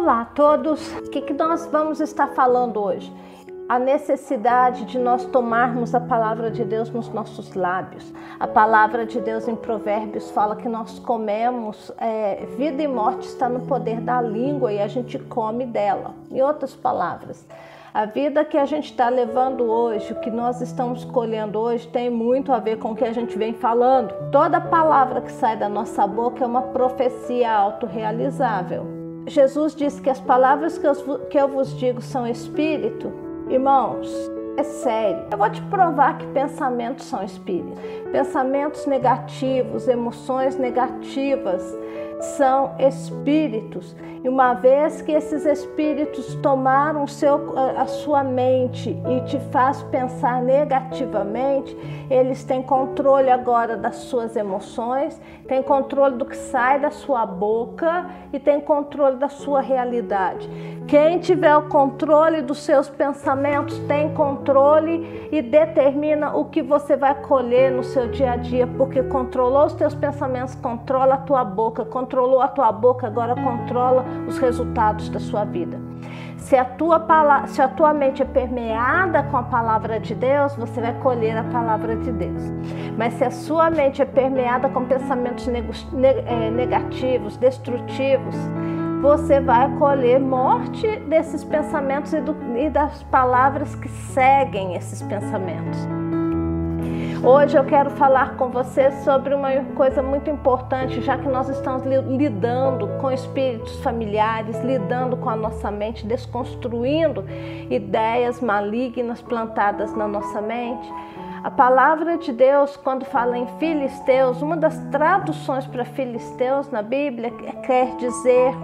Olá a todos, o que, que nós vamos estar falando hoje? A necessidade de nós tomarmos a palavra de Deus nos nossos lábios. A palavra de Deus em Provérbios fala que nós comemos, é, vida e morte está no poder da língua e a gente come dela. Em outras palavras, a vida que a gente está levando hoje, o que nós estamos colhendo hoje, tem muito a ver com o que a gente vem falando. Toda palavra que sai da nossa boca é uma profecia autorrealizável. Jesus disse que as palavras que eu, vos digo são espírito. Irmãos, é sério. Eu vou te provar que pensamentos são espíritos. Pensamentos negativos, emoções negativas são espíritos. E uma vez que esses espíritos tomaram seu, a sua mente e te faz pensar negativamente, eles têm controle agora das suas emoções, têm controle do que sai da sua boca e têm controle da sua realidade. Quem tiver o controle dos seus pensamentos tem controle e determina o que você vai colher no seu dia a dia, porque controlou os teus pensamentos, controla a tua boca, controlou a tua boca, agora controla os resultados da sua vida. Se a, tua, se a tua mente é permeada com a palavra de Deus, você vai colher a palavra de Deus. Mas se a sua mente é permeada com pensamentos é, negativos, destrutivos, você vai colher morte desses pensamentos e, do, e das palavras que seguem esses pensamentos. Hoje eu quero falar com você sobre uma coisa muito importante, já que nós estamos lidando com espíritos familiares, lidando com a nossa mente, desconstruindo ideias malignas plantadas na nossa mente. A palavra de Deus, quando fala em filisteus, uma das traduções para filisteus na Bíblia quer dizer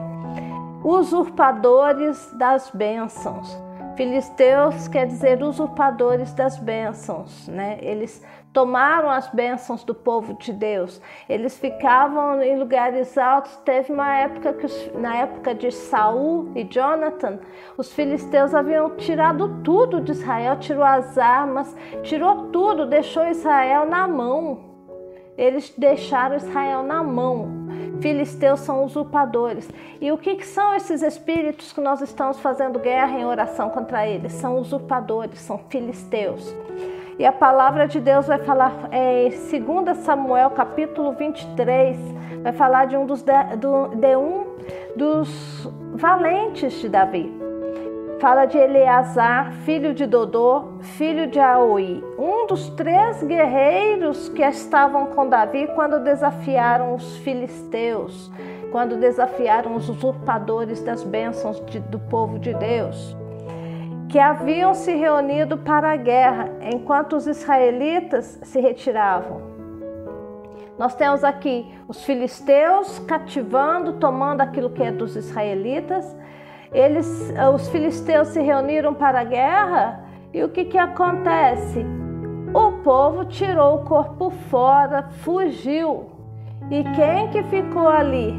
usurpadores das bênçãos. Filisteus quer dizer usurpadores das bênçãos, né? Eles tomaram as bênçãos do povo de Deus. Eles ficavam em lugares altos. Teve uma época que na época de Saul e Jonathan, os filisteus haviam tirado tudo de Israel, tirou as armas, tirou tudo, deixou Israel na mão. Eles deixaram Israel na mão. Filisteus são usurpadores. E o que, que, são esses espíritos que nós estamos fazendo guerra em oração contra eles? São usurpadores, são filisteus. E a palavra de Deus vai falar é, em 2 Samuel capítulo 23, vai falar de um dos, de, do, de um dos valentes de Davi. Fala de Eleazar, filho de Dodô, filho de Aoi, um dos três guerreiros que estavam com Davi quando desafiaram os filisteus, quando desafiaram os usurpadores das bênçãos de, do povo de Deus, que haviam se reunido para a guerra enquanto os israelitas se retiravam. Nós temos aqui os filisteus cativando, tomando aquilo que é dos israelitas eles, os filisteus se reuniram para a guerra e o que, que acontece? O povo tirou o corpo fora, fugiu. E quem que ficou ali?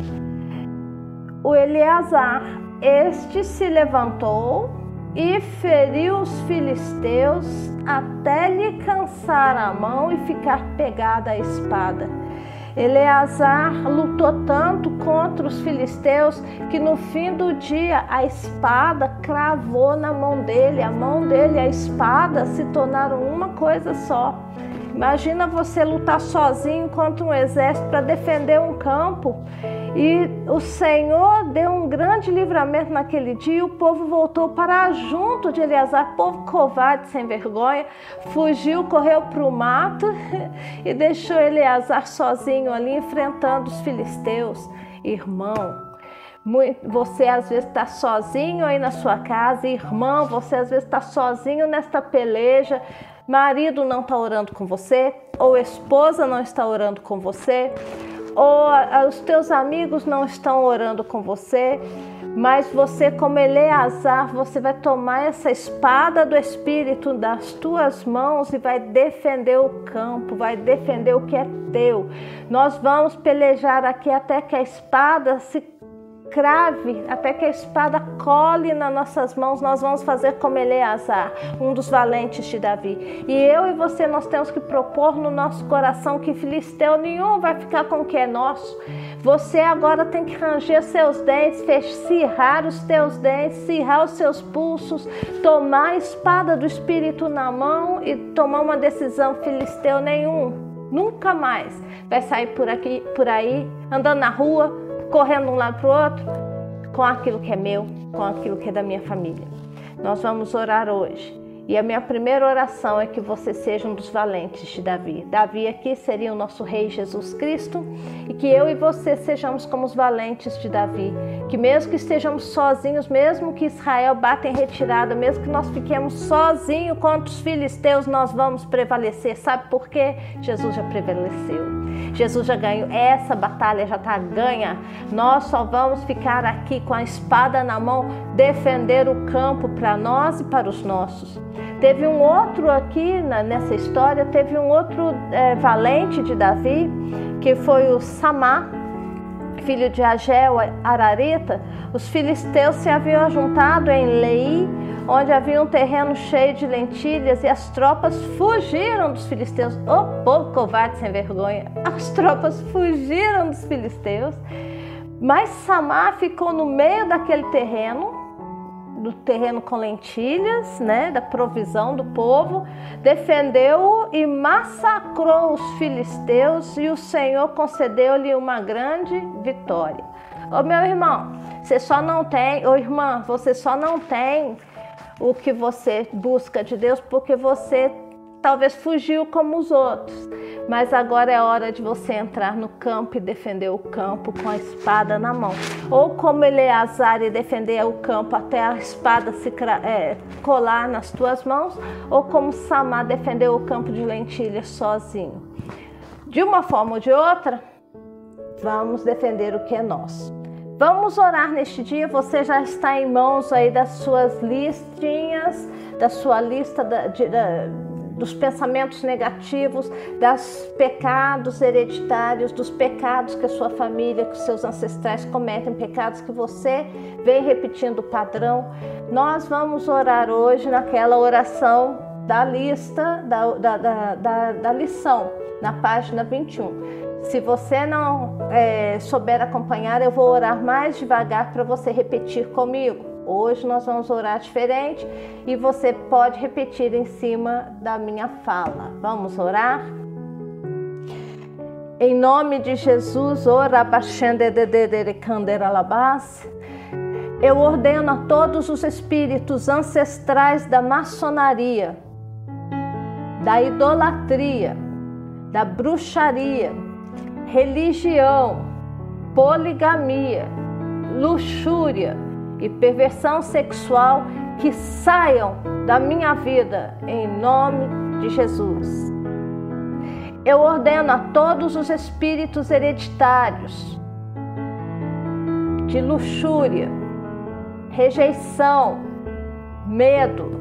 O Eleazar. Este se levantou e feriu os filisteus até lhe cansar a mão e ficar pegada a espada. Eleazar lutou tanto contra os filisteus que no fim do dia a espada cravou na mão dele, a mão dele e a espada se tornaram uma coisa só. Imagina você lutar sozinho contra um exército para defender um campo e o Senhor deu um grande livramento naquele dia o povo voltou para junto de Eleazar, povo covarde, sem vergonha, fugiu, correu para o mato e deixou Eleazar sozinho ali enfrentando os filisteus. Irmão, você às vezes está sozinho aí na sua casa, irmão, você às vezes está sozinho nesta peleja. Marido não está orando com você, ou esposa não está orando com você, ou os teus amigos não estão orando com você, mas você, como Eleazar, você vai tomar essa espada do Espírito das tuas mãos e vai defender o campo, vai defender o que é teu. Nós vamos pelejar aqui até que a espada se crave, até que a espada cole nas nossas mãos, nós vamos fazer como Eleazar, um dos valentes de Davi. E eu e você, nós temos que propor no nosso coração que filisteu nenhum vai ficar com o que é nosso. Você agora tem que ranger seus dentes, cerrar os teus dentes, cerrar os seus pulsos, tomar a espada do Espírito na mão e tomar uma decisão filisteu nenhum. Nunca mais vai sair por aqui, por aí, andando na rua, correndo de um lado para o outro, com aquilo que é meu, com aquilo que é da minha família. Nós vamos orar hoje e a minha primeira oração é que você seja um dos valentes de Davi. Davi aqui seria o nosso rei Jesus Cristo e que eu e você sejamos como os valentes de Davi. Que mesmo que estejamos sozinhos, mesmo que Israel bata em retirada, mesmo que nós fiquemos sozinhos contra os filisteus, nós vamos prevalecer. Sabe por quê? Jesus já prevaleceu. Jesus já ganhou. Essa batalha já está ganha. Nós só vamos ficar aqui com a espada na mão, defender o campo para nós e para os nossos. Teve um outro aqui nessa história, teve um outro é, valente de Davi, que foi o Samá, filho de Agel, Ararita. Os filisteus se haviam juntado em Lei, onde havia um terreno cheio de lentilhas, e as tropas fugiram dos filisteus. O oh, povo covarde sem vergonha! As tropas fugiram dos filisteus, mas Samá ficou no meio daquele terreno do terreno com lentilhas, né, da provisão do povo, defendeu-o e massacrou os filisteus e o Senhor concedeu-lhe uma grande vitória. Ô meu irmão, você só não tem, ô irmã, você só não tem o que você busca de Deus porque você talvez fugiu como os outros. Mas agora é hora de você entrar no campo e defender o campo com a espada na mão. Ou como Eleazar e defender o campo até a espada se é, colar nas tuas mãos, ou como Samar defender o campo de lentilhas sozinho. De uma forma ou de outra, vamos defender o que é nosso. Vamos orar neste dia. Você já está em mãos aí das suas listinhas, da sua lista da, de, da, dos pensamentos negativos, dos pecados hereditários, dos pecados que a sua família, que os seus ancestrais cometem, pecados que você vem repetindo o padrão. Nós vamos orar hoje naquela oração da lista, da, da, da, da, lição, na página 21. Se você não é, souber acompanhar, eu vou orar mais devagar para você repetir comigo. Hoje nós vamos orar diferente e você pode repetir em cima da minha fala. Vamos orar? Em nome de Jesus, ora eu ordeno a todos os espíritos ancestrais da maçonaria, da idolatria, da bruxaria, religião, poligamia, luxúria, e perversão sexual que saiam da minha vida em nome de Jesus. Eu ordeno a todos os espíritos hereditários de luxúria, rejeição, medo,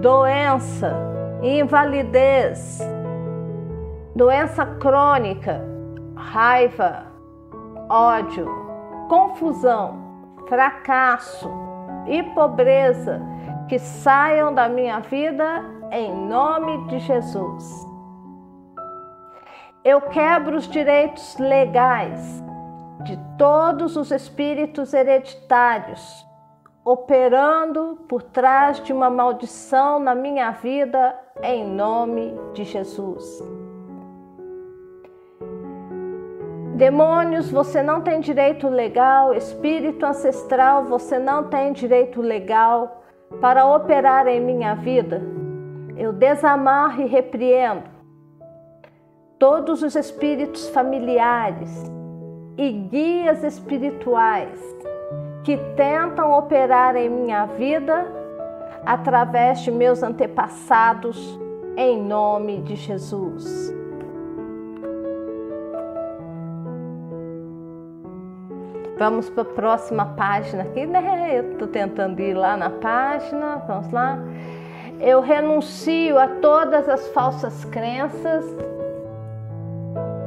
doença, invalidez, doença crônica, raiva, ódio, confusão, fracasso e pobreza que saiam da minha vida em nome de Jesus. Eu quebro os direitos legais de todos os espíritos hereditários operando por trás de uma maldição na minha vida em nome de Jesus. Demônios, você não tem direito legal, espírito ancestral, você não tem direito legal para operar em minha vida. Eu desamarro e repreendo todos os espíritos familiares e guias espirituais que tentam operar em minha vida através de meus antepassados, em nome de Jesus. Vamos para a próxima página aqui, né? Eu estou tentando ir lá na página, vamos lá. Eu renuncio a todas as falsas crenças.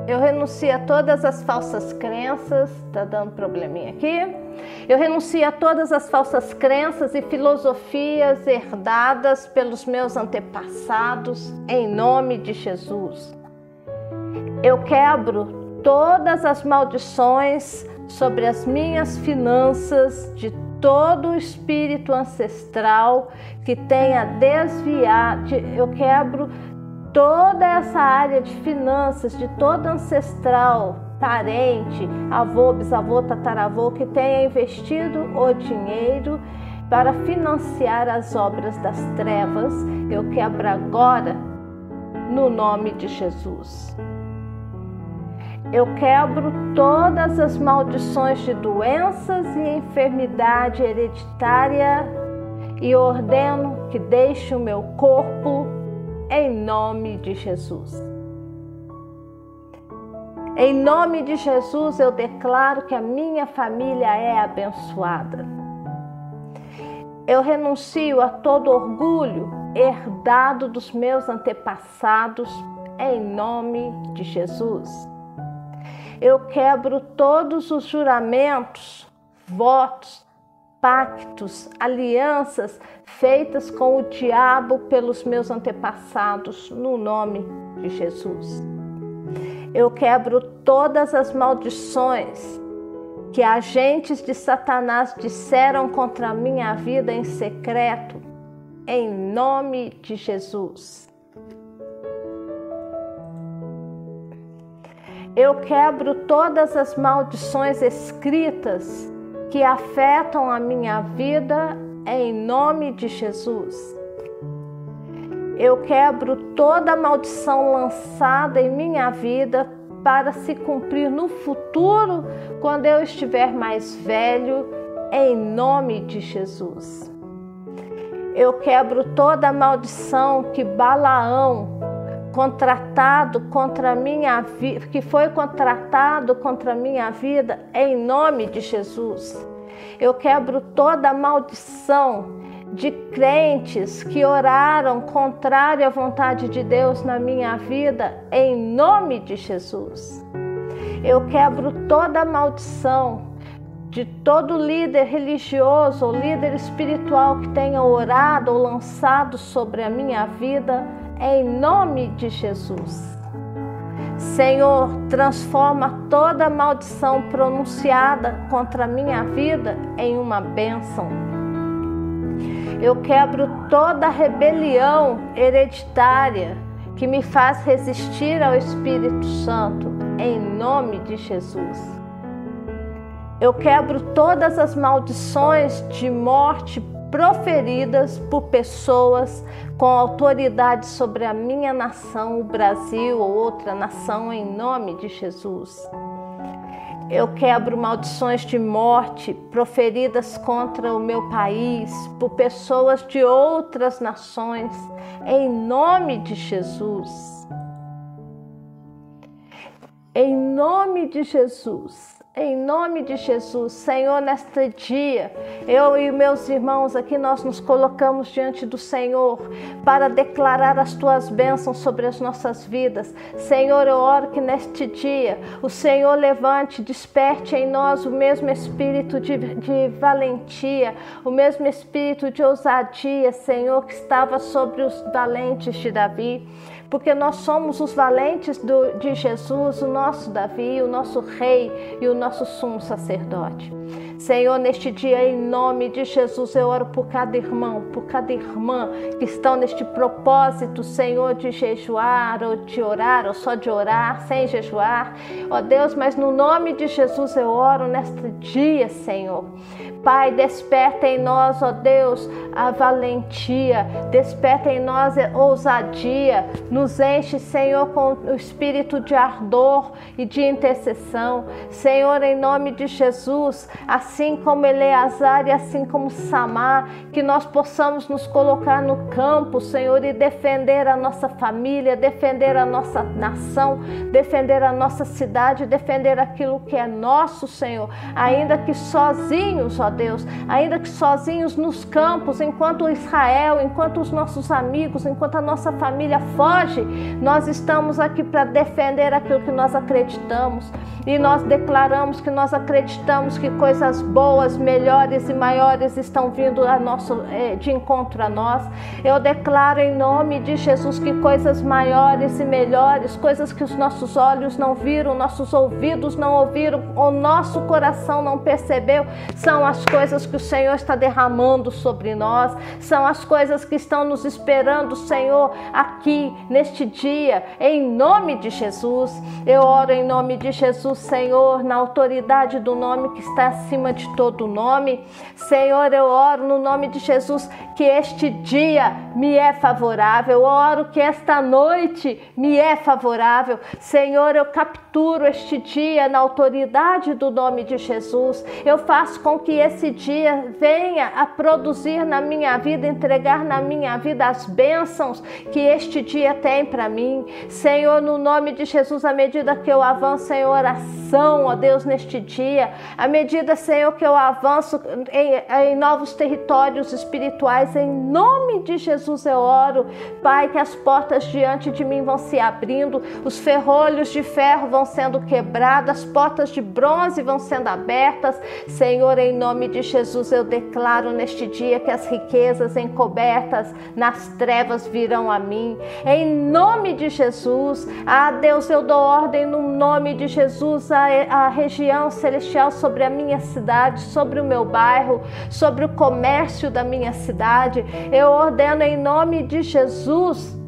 Eu renuncio a todas as falsas crenças. Tá dando probleminha aqui. Eu renuncio a todas as falsas crenças e filosofias herdadas pelos meus antepassados, em nome de Jesus. Eu quebro todas as maldições sobre as minhas finanças de todo o espírito ancestral que tenha desviado. Eu quebro toda essa área de finanças, de todo ancestral, parente, avô, bisavô, tataravô que tenha investido o dinheiro para financiar as obras das trevas, eu quebro agora no nome de Jesus. Eu quebro todas as maldições de doenças e enfermidade hereditária e ordeno que deixe o meu corpo em nome de Jesus. Em nome de Jesus, eu declaro que a minha família é abençoada. Eu renuncio a todo orgulho herdado dos meus antepassados, em nome de Jesus eu quebro todos os juramentos, votos, pactos, alianças feitas com o diabo pelos meus antepassados, no nome de Jesus. Eu quebro todas as maldições que agentes de Satanás disseram contra a minha vida em secreto, em nome de Jesus. Eu quebro todas as maldições escritas que afetam a minha vida em nome de Jesus. Eu quebro toda maldição lançada em minha vida para se cumprir no futuro, quando eu estiver mais velho, em nome de Jesus. Eu quebro toda maldição que Balaão contratado contra minha vida, que foi contratado contra minha vida em nome de Jesus. Eu quebro toda maldição de crentes que oraram contrário à vontade de Deus na minha vida em nome de Jesus. Eu quebro toda maldição de todo líder religioso ou líder espiritual que tenha orado ou lançado sobre a minha vida em nome de Jesus. Senhor, transforma toda maldição pronunciada contra a minha vida em uma bênção. Eu quebro toda rebelião hereditária que me faz resistir ao Espírito Santo, em nome de Jesus. Eu quebro todas as maldições de morte proferidas por pessoas com autoridade sobre a minha nação, o Brasil ou outra nação, em nome de Jesus. Eu quebro maldições de morte proferidas contra o meu país por pessoas de outras nações, em nome de Jesus. Em nome de Jesus. Em nome de Jesus, Senhor, neste dia, eu e meus irmãos aqui, nós nos colocamos diante do Senhor para declarar as tuas bênçãos sobre as nossas vidas. Senhor, eu oro que neste dia o Senhor levante, desperte em nós o mesmo espírito de, de valentia, o mesmo espírito de ousadia, Senhor, que estava sobre os valentes de Davi porque nós somos os valentes do, de Jesus, o nosso Davi, o nosso Rei e o nosso sumo sacerdote. Senhor, neste dia, em nome de Jesus, eu oro por cada irmão, por cada irmã que estão neste propósito, Senhor, de jejuar ou de orar, ou só de orar, sem jejuar. Ó Deus, mas no nome de Jesus eu oro neste dia, Senhor. Pai, desperta em nós, ó Deus, a valentia, desperta em nós a ousadia, nos enche, Senhor, com o espírito de ardor e de intercessão. Senhor, em nome de Jesus, assim assim como Eleazar e assim como Samar, que nós possamos nos colocar no campo, Senhor, e defender a nossa família, defender a nossa nação, defender a nossa cidade, defender aquilo que é nosso, Senhor, ainda que sozinhos, ó Deus, ainda que sozinhos nos campos, enquanto Israel, enquanto os nossos amigos, enquanto a nossa família foge, nós estamos aqui para defender aquilo que nós acreditamos. E nós declaramos que nós acreditamos que coisas boas, melhores e maiores estão vindo a nosso, eh, de encontro a nós. Eu declaro em nome de Jesus que coisas maiores e melhores, coisas que os nossos olhos não viram, nossos ouvidos não ouviram, o nosso coração não percebeu, são as coisas que o Senhor está derramando sobre nós, são as coisas que estão nos esperando, Senhor, aqui neste dia, em nome de Jesus. Eu oro em nome de Jesus, Senhor, na autoridade do nome que está acima de todo nome. Senhor, eu oro no nome de Jesus que este dia me é favorável. Eu oro que esta noite me é favorável. Senhor, eu capturo este dia na autoridade do nome de Jesus. Eu faço com que esse dia venha a produzir na minha vida, entregar na minha vida as bênçãos que este dia tem para mim. Senhor, no nome de Jesus, à medida que eu avanço em oração, ó Deus, neste dia, à medida, Senhor, que eu avanço em, em novos territórios espirituais, em nome de Jesus eu oro, Pai, que as portas diante de mim vão se abrindo, os ferrolhos de ferro vão sendo quebrados, as portas de bronze vão sendo abertas. Senhor, em nome de Jesus, eu declaro neste dia que as riquezas encobertas nas trevas virão a mim. Em nome de Jesus, ah Deus, eu dou ordem no nome de Jesus a, a região celestial sobre a minha cidade, sobre o meu bairro, sobre o comércio da minha cidade. Eu ordeno em nome de Jesus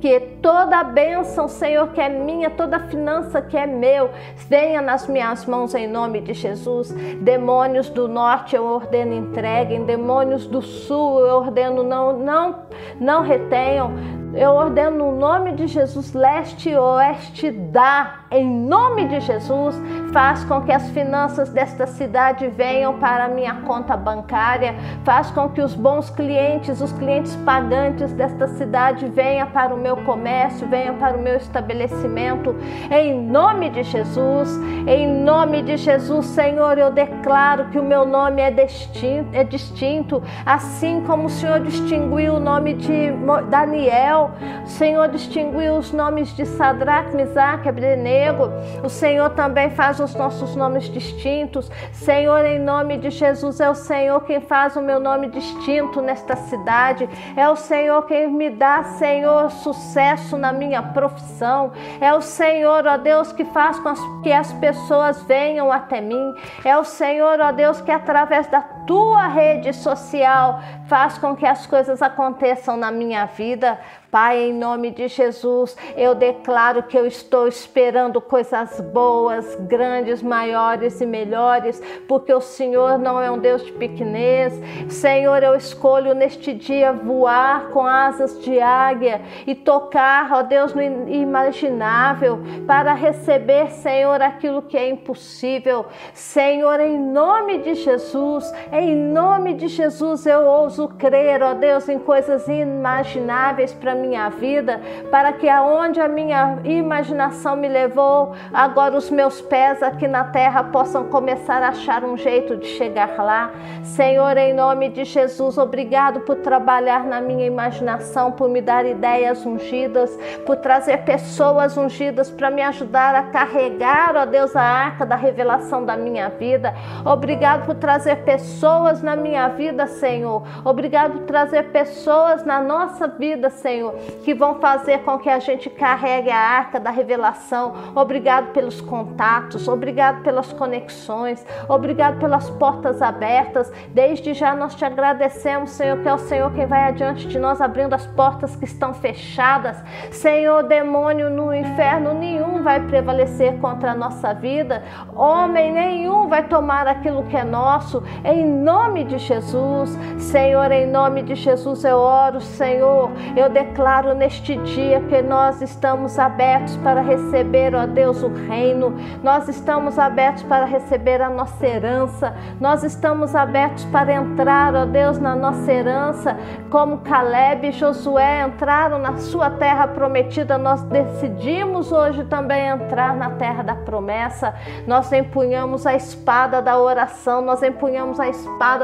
que toda a bênção, Senhor, que é minha, toda a finança que é meu, venha nas minhas mãos em nome de Jesus. Demônios do norte eu ordeno entreguem, demônios do sul eu ordeno não não não retenham. Eu ordeno no nome de Jesus, leste e oeste, dá em nome de Jesus. Faz com que as finanças desta cidade venham para a minha conta bancária. Faz com que os bons clientes, os clientes pagantes desta cidade venham para o meu comércio, venham para o meu estabelecimento. Em nome de Jesus, em nome de Jesus, Senhor, eu declaro que o meu nome é distinto, é distinto assim como o Senhor distinguiu o nome de Daniel. O Senhor distinguiu os nomes de Sadraque, Misaque, Abdenego. O Senhor também faz os nossos nomes distintos. Senhor, em nome de Jesus, é o Senhor quem faz o meu nome distinto nesta cidade. É o Senhor quem me dá, Senhor, sucesso na minha profissão. É o Senhor, ó Deus, que faz com que as pessoas venham até mim. É o Senhor, ó Deus, que através da tua rede social faz com que as coisas aconteçam na minha vida. Pai, em nome de Jesus, eu declaro que eu estou esperando coisas boas, grandes, maiores e melhores, porque o Senhor não é um Deus de pequenez. Senhor, eu escolho neste dia voar com asas de águia e tocar, ó Deus, no imaginável, para receber, Senhor, aquilo que é impossível. Senhor, em nome de Jesus, em nome de Jesus, eu ouso crer, ó Deus, em coisas inimagináveis para minha vida, para que aonde a minha imaginação me levou, agora os meus pés aqui na terra possam começar a achar um jeito de chegar lá. Senhor, em nome de Jesus, obrigado por trabalhar na minha imaginação, por me dar ideias ungidas, por trazer pessoas ungidas para me ajudar a carregar, ó Deus, a arca da revelação da minha vida. Obrigado por trazer pessoas na minha vida, Senhor. Obrigado por trazer pessoas na nossa vida, Senhor que vão fazer com que a gente carregue a arca da revelação. Obrigado pelos contatos, obrigado pelas conexões, obrigado pelas portas abertas. Desde já nós te agradecemos, Senhor, que é o Senhor quem vai adiante de nós abrindo as portas que estão fechadas. Senhor, demônio no inferno nenhum vai prevalecer contra a nossa vida. Homem nenhum vai tomar aquilo que é nosso. Em nome de Jesus. Senhor, em nome de Jesus eu oro, Senhor. Eu declaro neste dia que nós estamos abertos para receber, ó Deus, o reino. Nós estamos abertos para receber a nossa herança. Nós estamos abertos para entrar, ó Deus, na nossa herança, como Caleb e Josué entraram na sua terra prometida. Nós decidimos hoje também entrar na terra da promessa. Nós empunhamos a espada da oração, nós empunhamos a espada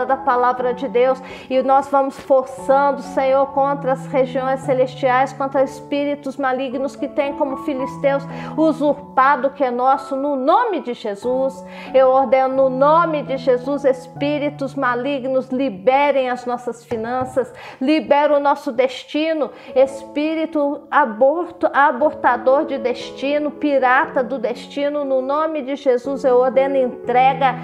da palavra de Deus e nós vamos forçando, Senhor, contra as regiões celestiais, contra espíritos malignos que têm como filisteus usurpado o que é nosso, no nome de Jesus. Eu ordeno no nome de Jesus, espíritos malignos, liberem as nossas finanças, libera o nosso destino, espírito aborto, abortador de destino, pirata do destino, no nome de Jesus eu ordeno entrega,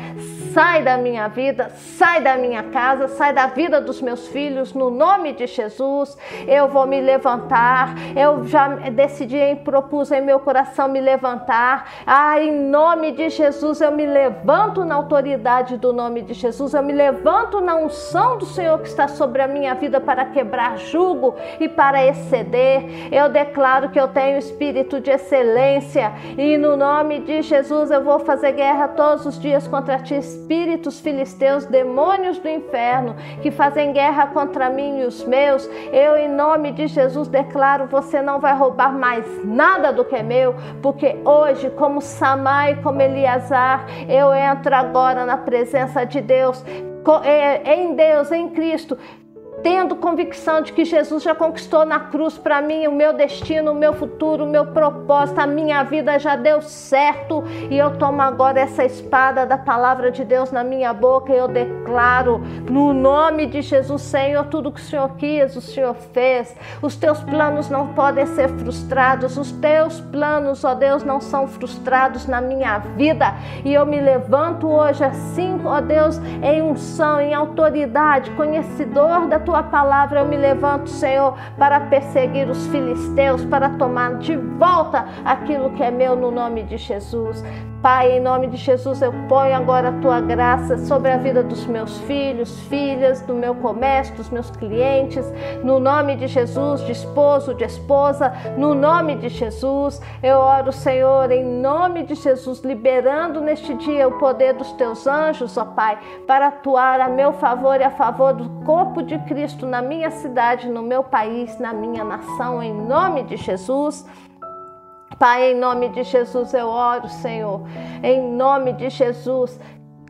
sai da minha vida, sai da minha casa, sai da vida dos meus filhos, no nome de Jesus. Eu vou me levantar, eu já decidi e propus em meu coração me levantar. Ah, em nome de Jesus eu me levanto na autoridade do nome de Jesus, eu me levanto na unção do Senhor que está sobre a minha vida para quebrar jugo e para exceder. Eu declaro que eu tenho espírito de excelência e no nome de Jesus eu vou fazer guerra todos os dias contra ti, espíritos filisteus, demônios do inferno que fazem guerra contra mim e os meus. Eu, em nome de Jesus, declaro: você não vai roubar mais nada do que é meu, porque hoje, como Samai, como Eliasar, eu entro agora na presença de Deus é, em Deus, em Cristo, tendo convicção de que Jesus já conquistou na cruz para mim o meu destino, o meu futuro, o meu propósito, a minha vida já deu certo. E eu tomo agora essa espada da palavra de Deus na minha boca e eu declaro no nome de Jesus, Senhor, tudo que o Senhor quis, o Senhor fez. Os teus planos não podem ser frustrados, os teus planos, ó Deus, não são frustrados na minha vida. E eu me levanto hoje assim, ó Deus, em unção, em autoridade, conhecedor da tua tua palavra eu me levanto, Senhor, para perseguir os filisteus, para tomar de volta aquilo que é meu no nome de Jesus. Pai, em nome de Jesus, eu ponho agora a tua graça sobre a vida dos meus filhos, filhas, do meu comércio, dos meus clientes, no nome de Jesus, de esposo, de esposa, no nome de Jesus. Eu oro, Senhor, em nome de Jesus, liberando neste dia o poder dos teus anjos, ó Pai, para atuar a meu favor e a favor do corpo de Cristo na minha cidade, no meu país, na minha nação, em nome de Jesus. Pai, em nome de Jesus eu oro, Senhor. Em nome de Jesus,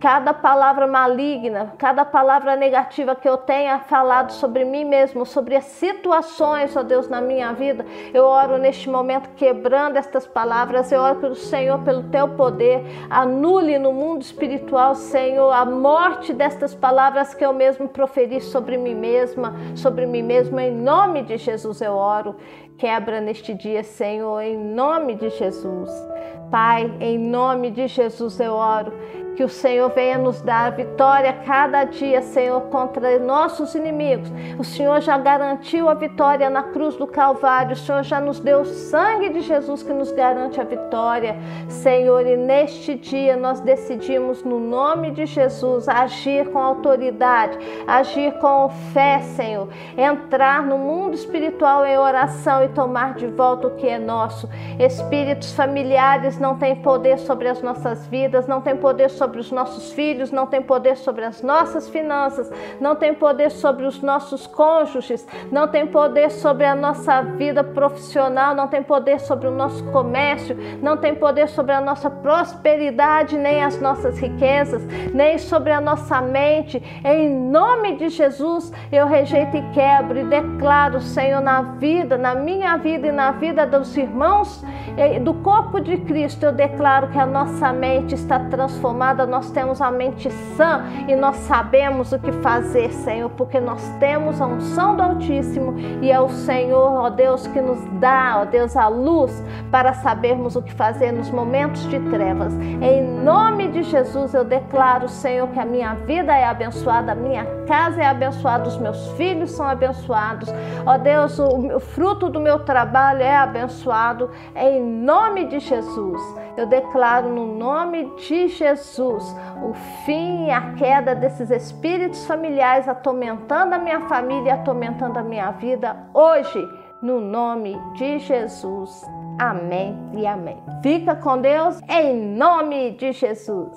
cada palavra maligna, cada palavra negativa que eu tenha falado sobre mim mesmo, sobre as situações, ó Deus, na minha vida, eu oro neste momento quebrando estas palavras, eu oro pelo Senhor, pelo teu poder, anule no mundo espiritual, Senhor, a morte destas palavras que eu mesmo proferi sobre mim mesma, sobre mim mesmo, em nome de Jesus eu oro. Quebra neste dia, Senhor, em nome de Jesus. Pai, em nome de Jesus eu oro que o Senhor venha nos dar vitória cada dia, Senhor, contra nossos inimigos. O Senhor já garantiu a vitória na cruz do Calvário. O Senhor já nos deu o sangue de Jesus que nos garante a vitória, Senhor. E neste dia nós decidimos, no nome de Jesus, agir com autoridade, agir com fé, Senhor. Entrar no mundo espiritual em oração e tomar de volta o que é nosso. Espíritos familiares não têm poder sobre as nossas vidas, não têm poder sobre sobre os nossos filhos, não tem poder sobre as nossas finanças, não tem poder sobre os nossos cônjuges, não tem poder sobre a nossa vida profissional, não tem poder sobre o nosso comércio, não tem poder sobre a nossa prosperidade, nem as nossas riquezas, nem sobre a nossa mente. Em nome de Jesus, eu rejeito e quebro e declaro, Senhor, na vida, na minha vida e na vida dos irmãos do corpo de Cristo, eu declaro que a nossa mente está transformada nós temos a mente sã e nós sabemos o que fazer, Senhor, porque nós temos a unção do Altíssimo e é o Senhor, ó Deus, que nos dá, ó Deus, a luz para sabermos o que fazer nos momentos de trevas. Em nome de Jesus, eu declaro, Senhor, que a minha vida é abençoada, a minha casa é abençoada, os meus filhos são abençoados. Ó Deus, o fruto do meu trabalho é abençoado. Em nome de Jesus. Eu declaro no nome de Jesus o fim e a queda desses espíritos familiares atormentando a minha família, atormentando a minha vida hoje, no nome de Jesus. Amém e amém. Fica com Deus em nome de Jesus.